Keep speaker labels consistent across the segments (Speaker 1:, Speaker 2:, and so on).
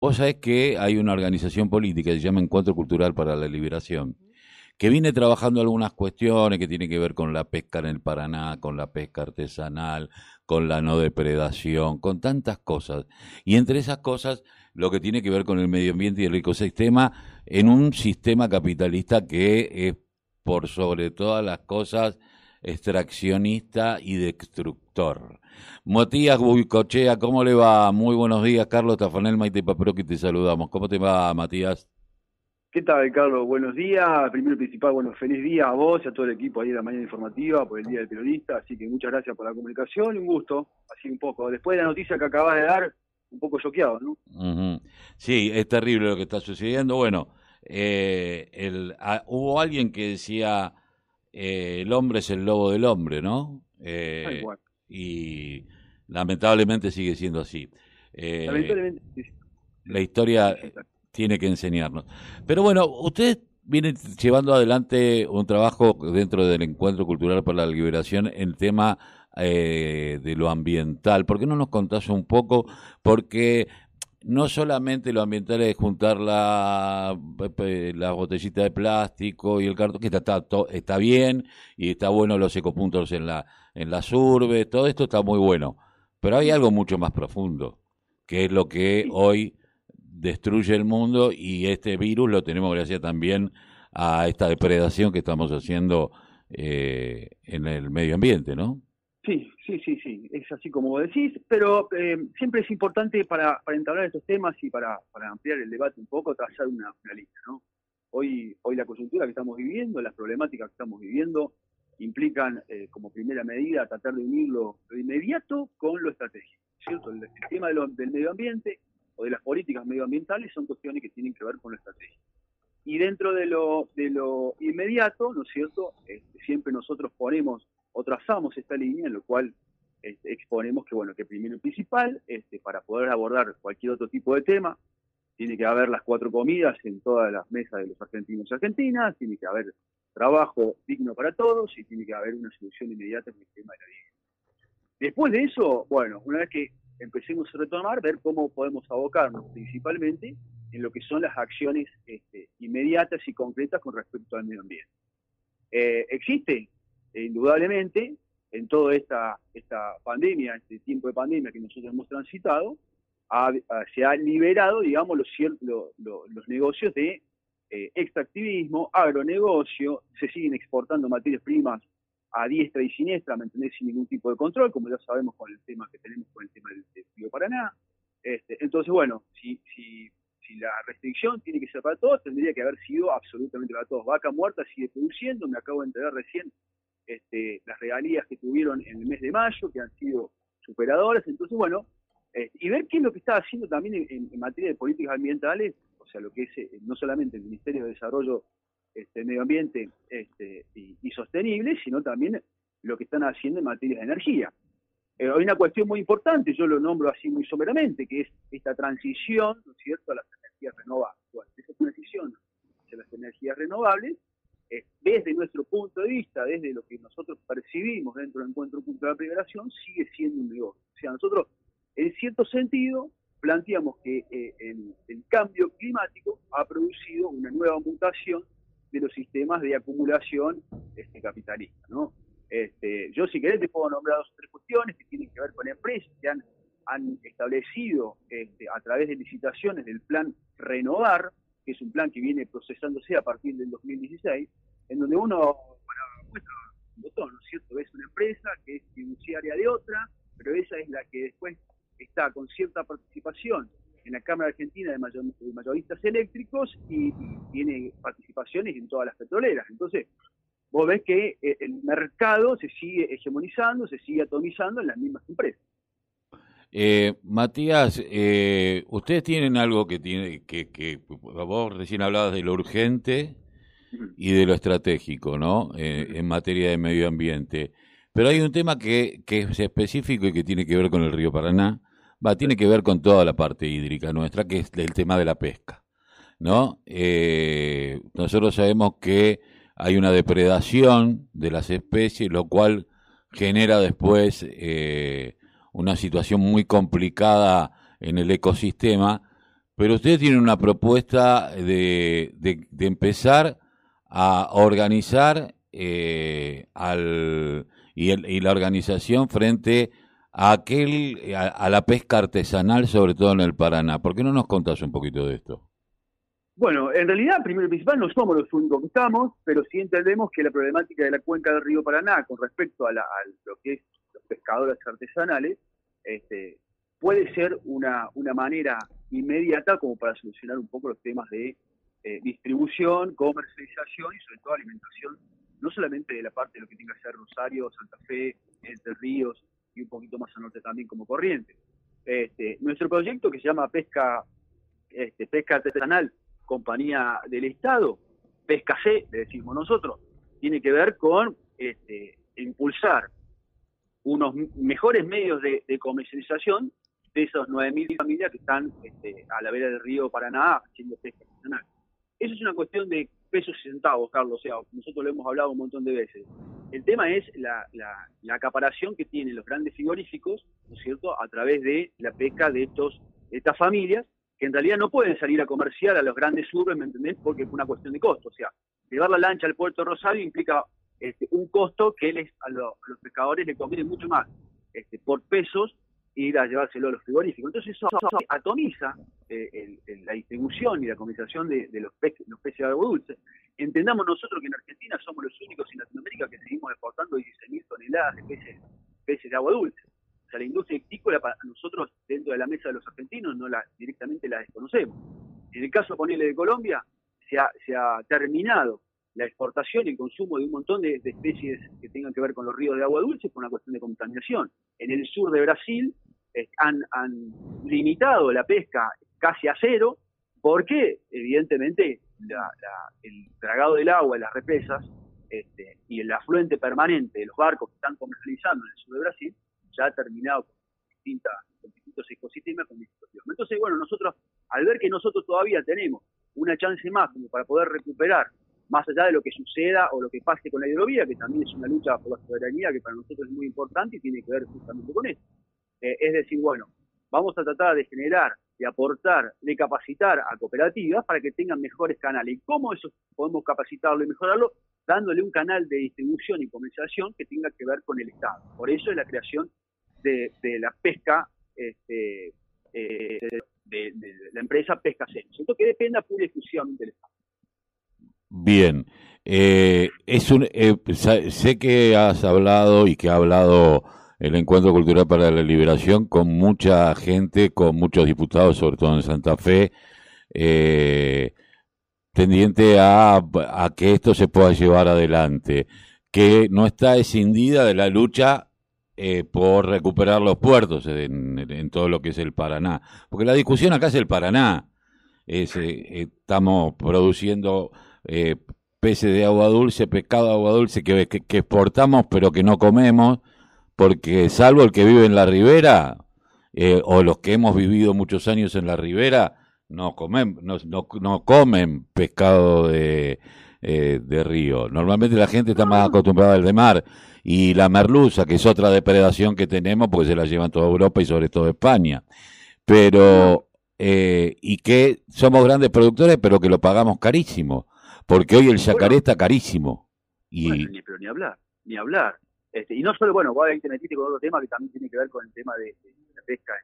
Speaker 1: Vos sabés que hay una organización política que se llama Encuentro Cultural para la Liberación, que viene trabajando algunas cuestiones que tienen que ver con la pesca en el Paraná, con la pesca artesanal, con la no depredación, con tantas cosas. Y entre esas cosas, lo que tiene que ver con el medio ambiente y el ecosistema en un sistema capitalista que es, por sobre todas las cosas, extraccionista y destructor. Matías Buicochea, ¿cómo le va? Muy buenos días, Carlos Tafanel, Maite que te saludamos. ¿Cómo te va, Matías?
Speaker 2: ¿Qué tal, Carlos? Buenos días. Primero y principal, bueno, feliz día a vos y a todo el equipo ahí de la mañana informativa por el Día del Periodista. Así que muchas gracias por la comunicación y un gusto, así un poco. Después de la noticia que acabas de dar, un poco choqueado, ¿no?
Speaker 1: Sí, es terrible lo que está sucediendo. Bueno, eh, el, ah, hubo alguien que decía, eh, el hombre es el lobo del hombre, ¿no? Eh, y lamentablemente sigue siendo así. Eh, lamentablemente. La historia tiene que enseñarnos. Pero bueno, usted viene llevando adelante un trabajo dentro del Encuentro Cultural para la Liberación en tema eh, de lo ambiental. ¿Por qué no nos contás un poco? Porque no solamente lo ambiental es juntar la, la botellita de plástico y el cartón, que está, está, bien y está bueno los ecopuntos en, la, en las urbes, todo esto está muy bueno. Pero hay algo mucho más profundo, que es lo que hoy destruye el mundo y este virus lo tenemos gracias también a esta depredación que estamos haciendo eh, en el medio ambiente, ¿no?
Speaker 2: Sí, sí, sí, sí, es así como decís, pero eh, siempre es importante para, entablar estos temas y para, ampliar el debate un poco, trazar una, una línea, ¿no? Hoy, hoy la coyuntura que estamos viviendo, las problemáticas que estamos viviendo, implican eh, como primera medida tratar de unir lo, inmediato con lo estratégico, ¿cierto? El, tema del medio ambiente o de las políticas medioambientales son cuestiones que tienen que ver con lo estratégico. Y dentro de lo, de lo inmediato, ¿no es cierto? Este, siempre nosotros ponemos o trazamos esta línea en lo cual este, exponemos que, bueno, que primero y principal, este, para poder abordar cualquier otro tipo de tema, tiene que haber las cuatro comidas en todas las mesas de los argentinos y argentinas, tiene que haber trabajo digno para todos y tiene que haber una solución inmediata en el tema de la vida. Después de eso, bueno, una vez que empecemos a retomar, ver cómo podemos abocarnos principalmente en lo que son las acciones este, inmediatas y concretas con respecto al medio ambiente. Eh, existe e indudablemente, en toda esta, esta pandemia, este tiempo de pandemia que nosotros hemos transitado, se ha liberado, digamos, los, los negocios de eh, extractivismo, agronegocio, se siguen exportando materias primas a diestra y siniestra, ¿me entendés? Sin ningún tipo de control, como ya sabemos con el tema que tenemos con el tema del, del Paraná. Este, entonces, bueno, si, si, si la restricción tiene que ser para todos, tendría que haber sido absolutamente para todos. Vaca muerta sigue produciendo, me acabo de enterar recién este, las regalías que tuvieron en el mes de mayo, que han sido superadoras. Entonces, bueno, este, y ver qué es lo que está haciendo también en, materia de políticas ambientales, o sea, lo que es eh, no solamente el Ministerio de Desarrollo este, Medio Ambiente este, y, Sostenible, sino también lo que están haciendo en materia de energía. Eh, hay una cuestión muy importante, yo lo nombro así muy someramente, que es esta transición, ¿no es cierto?, a las energías renovables. Bueno, esa transición hacia las energías renovables eh, desde nuestro punto de vista, desde lo que nosotros percibimos dentro del encuentro cultural liberación, sigue siendo un negocio. O sea, nosotros, en cierto sentido, planteamos que eh, el, cambio climático ha producido una nueva mutación de los sistemas de acumulación este, capitalista. ¿no? Este, yo, si querés, te puedo nombrar dos o tres cuestiones que tienen que ver con empresas que han, han establecido este, a través de licitaciones del plan Renovar, que es un plan que viene procesándose a partir del 2016, en donde uno, muestra un botón, ¿no es cierto? Es una empresa que es fiduciaria de otra, pero esa es la que después está con cierta participación en la Cámara Argentina de, Mayoristas Eléctricos y, tiene participaciones en todas las petroleras. Entonces, vos ves que eh, el mercado se sigue hegemonizando, se sigue atomizando en las mismas empresas.
Speaker 1: Eh, Matías, eh, ustedes tienen algo que tiene que, que vos recién hablabas de lo urgente y de lo estratégico, ¿no? Eh, en materia de medio ambiente. Pero hay un tema que, que, es específico y que tiene que ver con el río Paraná, va, tiene que ver con toda la parte hídrica nuestra, que es el tema de la pesca, ¿no? Eh, nosotros sabemos que hay una depredación de las especies, lo cual genera después una situación muy complicada en el ecosistema, Pero ustedes tienen una propuesta de, de, empezar a organizar eh, al, y, y, la organización frente a aquel a, la pesca artesanal, sobre todo en el Paraná. ¿Por qué no nos contás un poquito de esto?
Speaker 2: Bueno, en realidad, primero y principal, no somos los únicos que estamos, pero sí entendemos que la problemática de la cuenca del río Paraná con respecto a, lo que es pescadores artesanales, este, puede ser una, una manera inmediata como para solucionar un poco los temas de eh, distribución, comercialización y sobre todo alimentación, no solamente de la parte de lo que tenga que ser Rosario, Santa Fe, Entre Ríos y un poquito más al norte también como corriente. Este, nuestro proyecto que se llama Pesca, este, Pesca Artesanal, Compañía del Estado, Pesca C, le decimos nosotros, tiene que ver con impulsar unos mejores medios de, comercialización de esas 9.000 familias que están este, a la vera del río Paraná haciendo pesca artesanal. Eso es una cuestión de pesos y centavos, Carlos, o sea, nosotros lo hemos hablado un montón de veces. El tema es la, la, acaparación que tienen los grandes frigoríficos, ¿no es cierto?, a través de la pesca de estos estas familias, que en realidad no pueden salir a comerciar a los grandes urbes, ¿me entendés?, porque es una cuestión de costo. O sea, llevar la lancha al puerto de Rosario implica este, un costo que les, a, los pescadores les conviene mucho más este, por pesos ir a llevárselo a los frigoríficos. Entonces eso, atomiza eh, la distribución y la comercialización de, los, peces, los peces de agua dulce. Entendamos nosotros que en Argentina somos los únicos en Latinoamérica que seguimos exportando 16.000 toneladas de peces, peces de agua dulce. O sea, la industria hictícola para nosotros dentro de la mesa de los argentinos no la directamente la desconocemos. En el caso, ponerle de Colombia, se ha, se ha terminado la exportación y el consumo de un montón de, especies que tengan que ver con los ríos de agua dulce por una cuestión de contaminación. En el sur de Brasil eh, han, limitado la pesca casi a cero porque evidentemente el dragado del agua las represas este, y el afluente permanente de los barcos que están comercializando en el sur de Brasil ya ha terminado con, distintos ecosistemas con Entonces, bueno, nosotros, al ver que nosotros todavía tenemos una chance más como para poder recuperar más allá de lo que suceda o lo que pase con la hidrovía, que también es una lucha por la soberanía que para nosotros es muy importante y tiene que ver justamente con eso. Eh, es decir, bueno, vamos a tratar de generar, de aportar, de capacitar a cooperativas para que tengan mejores canales. ¿Y cómo eso podemos capacitarlo y mejorarlo? Dándole un canal de distribución y comercialización que tenga que ver con el Estado. Por eso es la creación de, la pesca este, eh, de, la empresa Pesca Centro, que dependa pura y exclusivamente del Estado.
Speaker 1: Bien, eh, es un, eh, sé que has hablado y que ha hablado el Encuentro Cultural para la Liberación con mucha gente, con muchos diputados, sobre todo en Santa Fe, eh, tendiente a, que esto se pueda llevar adelante, que no está escindida de la lucha eh, por recuperar los puertos en, todo lo que es el Paraná, porque la discusión acá es el Paraná, es, estamos produciendo eh, peces de agua dulce, pescado de agua dulce que, exportamos pero que no comemos, porque salvo el que vive en la ribera, eh, o los que hemos vivido muchos años en la ribera, no comen, no, no, comen pescado de, eh, de río. Normalmente la gente está más acostumbrada al de mar. Y la merluza, que es otra depredación que tenemos, porque se la llevan toda Europa y sobre todo España. Pero, eh, y que somos grandes productores, pero que lo pagamos carísimo. Porque hoy el yacaré está carísimo.
Speaker 2: Y... ni, pero ni hablar, ni hablar. Este, y no solo, bueno, vos ahí te metiste con otro tema que también tiene que ver con el tema de, la pesca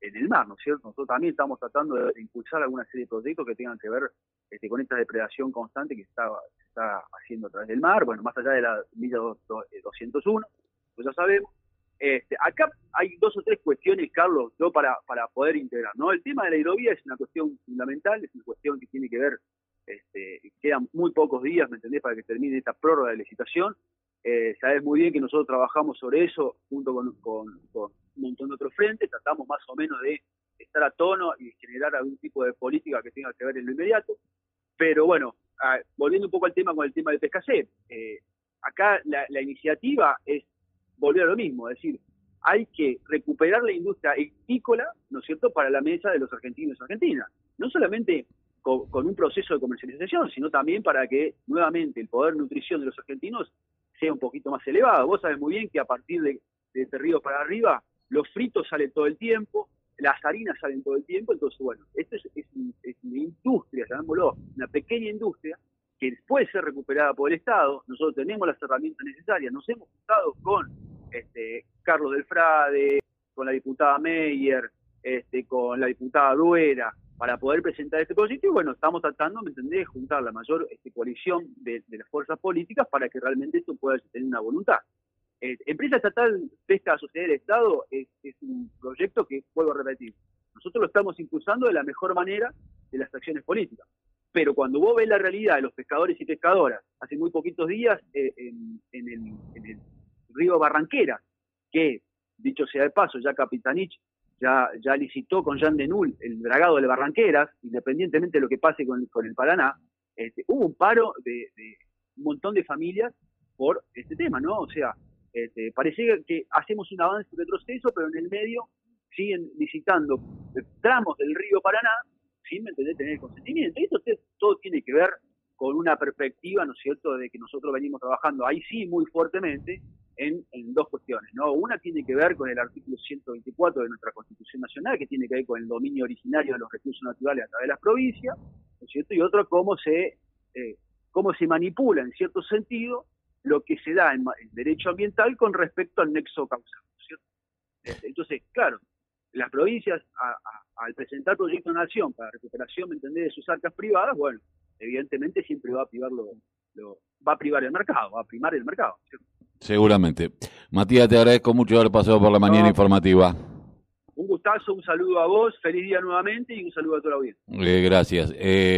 Speaker 2: en, el mar, ¿no es cierto? Nosotros también estamos tratando de, impulsar alguna serie de proyectos que tengan que ver este, con esta depredación constante que se está, está haciendo a través del mar, bueno, más allá de la milla 201, pues ya sabemos. Este, acá hay dos o tres cuestiones, Carlos, yo para, para poder integrar, ¿no? El tema de la hidrovía es una cuestión fundamental, es una cuestión que tiene que ver este, quedan muy pocos días, ¿me entendés?, para que termine esta prórroga de licitación. Eh, sabes muy bien que nosotros trabajamos sobre eso junto con, un montón de otros frentes, tratamos más o menos de estar a tono y generar algún tipo de política que tenga que ver en lo inmediato. Pero bueno, volviendo un poco al tema con el tema del pescacé, eh, acá la, iniciativa es volver a lo mismo, es decir, hay que recuperar la industria hictícola, ¿no es cierto?, para la mesa de los argentinos y argentinas. No solamente con, un proceso de comercialización, sino también para que nuevamente el poder nutrición de los argentinos sea un poquito más elevado. Vos sabés muy bien que a partir de, de este río para arriba, los fritos salen todo el tiempo, las harinas salen todo el tiempo, entonces, bueno, esto es, es, una industria, llamémoslo, una pequeña industria que puede ser recuperada por el Estado, nosotros tenemos las herramientas necesarias, nos hemos juntado con este, Carlos Delfrade, con la diputada Meyer, este, con la diputada Duera, para poder presentar este proyecto y bueno, estamos tratando, ¿me entendés?, juntar la mayor este, coalición de, las fuerzas políticas para que realmente esto pueda tener una voluntad. Eh, Empresa Estatal Pesca Sociedad del Estado es, un proyecto que, vuelvo a repetir, nosotros lo estamos impulsando de la mejor manera de las acciones políticas. Pero cuando vos ves la realidad de los pescadores y pescadoras, hace muy poquitos días eh, en, el, río Barranquera, que, dicho sea de paso, ya Capitanich ya, ya licitó con Jean Denul el dragado de Barranqueras, independientemente de lo que pase con, el Paraná, este, hubo un paro de, un montón de familias por este tema, ¿no? O sea, este, parece que hacemos un avance, un retroceso, pero en el medio siguen licitando tramos del río Paraná sin tener el consentimiento. Esto todo tiene que ver con una perspectiva, ¿no es cierto?, de que nosotros venimos trabajando ahí sí muy fuertemente en, dos cuestiones, ¿no? Una tiene que ver con el artículo 124 de nuestra Constitución Nacional, que tiene que ver con el dominio originario de los recursos naturales a través de las provincias, ¿no es cierto? Y otro, cómo se, eh, cómo se manipula, en cierto sentido, lo que se da en, derecho ambiental con respecto al nexo causal, ¿no es cierto? Este, entonces, claro, las provincias, al presentar proyecto de nación para recuperación, ¿me entendés?, de sus arcas privadas, bueno, evidentemente siempre va a privar lo, va a privar el mercado, va a primar el mercado. ¿cierto?
Speaker 1: Seguramente. Matías, te agradezco mucho haber pasado por la mañana informativa.
Speaker 2: Un gustazo, un saludo a vos, feliz día nuevamente y un saludo a toda la audiencia.
Speaker 1: Eh, gracias. Eh...